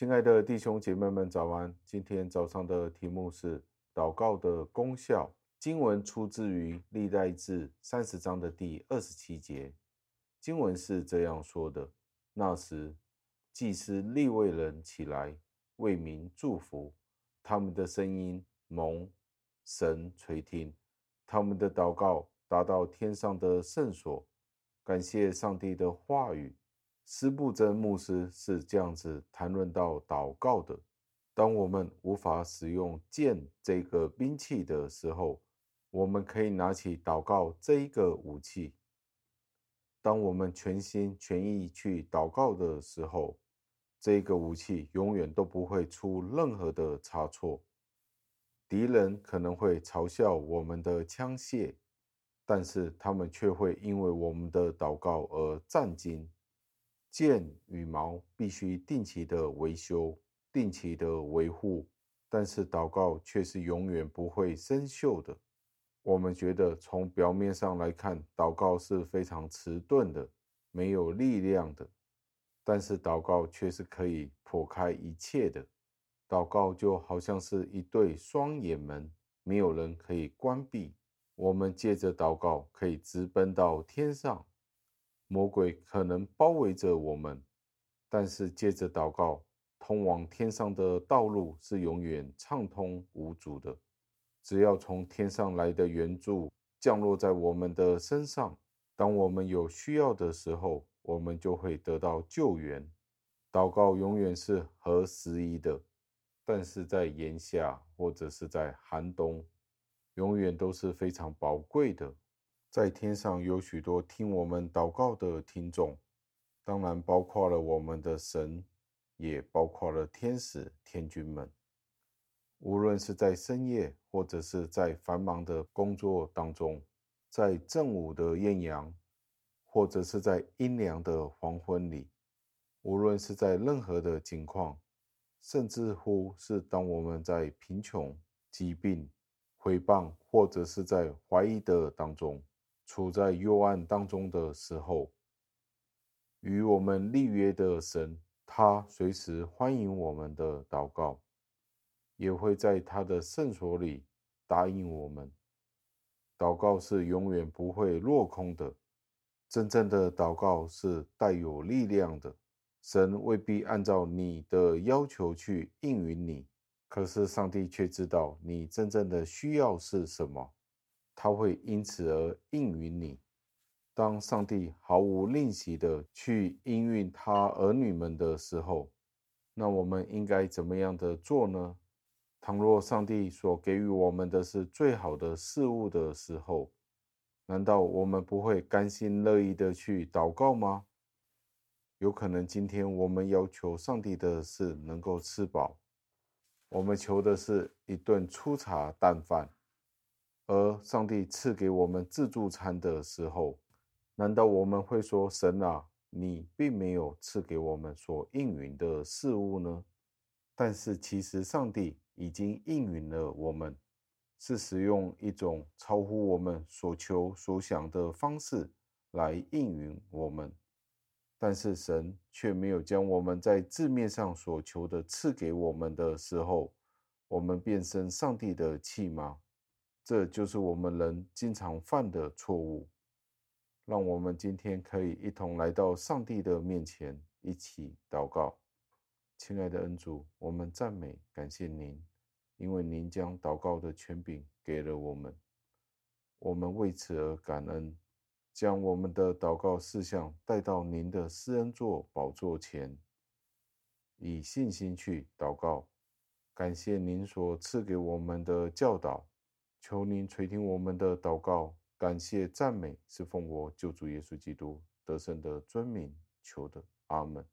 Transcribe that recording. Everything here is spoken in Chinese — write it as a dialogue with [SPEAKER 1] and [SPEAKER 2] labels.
[SPEAKER 1] 亲爱的弟兄姐妹们，早安！今天早上的题目是祷告的功效。经文出自于历代志三十章的第二十七节。经文是这样说的：那时，祭司利未人起来为民祝福，他们的声音蒙神垂听，他们的祷告达到天上的圣所。感谢上帝的话语。斯布真牧师是这样子谈论到祷告的：当我们无法使用剑这个兵器的时候，我们可以拿起祷告这一个武器。当我们全心全意去祷告的时候，这个武器永远都不会出任何的差错。敌人可能会嘲笑我们的枪械，但是他们却会因为我们的祷告而战惊。剑羽毛必须定期的维修、定期的维护，但是祷告却是永远不会生锈的。我们觉得从表面上来看，祷告是非常迟钝的、没有力量的，但是祷告却是可以破开一切的。祷告就好像是一对双眼门，没有人可以关闭。我们借着祷告可以直奔到天上。魔鬼可能包围着我们，但是借着祷告，通往天上的道路是永远畅通无阻的。只要从天上来的援助降落在我们的身上，当我们有需要的时候，我们就会得到救援。祷告永远是合时宜的，但是在炎夏或者是在寒冬，永远都是非常宝贵的。在天上有许多听我们祷告的听众，当然包括了我们的神，也包括了天使、天军们。无论是在深夜，或者是在繁忙的工作当中，在正午的艳阳，或者是在阴凉的黄昏里，无论是在任何的境况，甚至乎是当我们在贫穷、疾病、毁谤，或者是在怀疑的当中。处在幽暗当中的时候，与我们立约的神，他随时欢迎我们的祷告，也会在他的圣所里答应我们。祷告是永远不会落空的，真正的祷告是带有力量的。神未必按照你的要求去应允你，可是上帝却知道你真正的需要是什么。他会因此而应允你。当上帝毫无吝惜的去应允他儿女们的时候，那我们应该怎么样的做呢？倘若上帝所给予我们的是最好的事物的时候，难道我们不会甘心乐意的去祷告吗？有可能今天我们要求上帝的是能够吃饱，我们求的是一顿粗茶淡饭。而上帝赐给我们自助餐的时候，难道我们会说：“神啊，你并没有赐给我们所应允的事物呢？”但是其实上帝已经应允了我们，是使用一种超乎我们所求所想的方式来应允我们。但是神却没有将我们在字面上所求的赐给我们的时候，我们变成上帝的器吗？这就是我们人经常犯的错误。让我们今天可以一同来到上帝的面前，一起祷告。亲爱的恩主，我们赞美感谢您，因为您将祷告的权柄给了我们，我们为此而感恩，将我们的祷告事项带到您的施恩座宝座前，以信心去祷告。感谢您所赐给我们的教导。求您垂听我们的祷告，感谢赞美，是奉我救主耶稣基督得胜的尊名求的，阿门。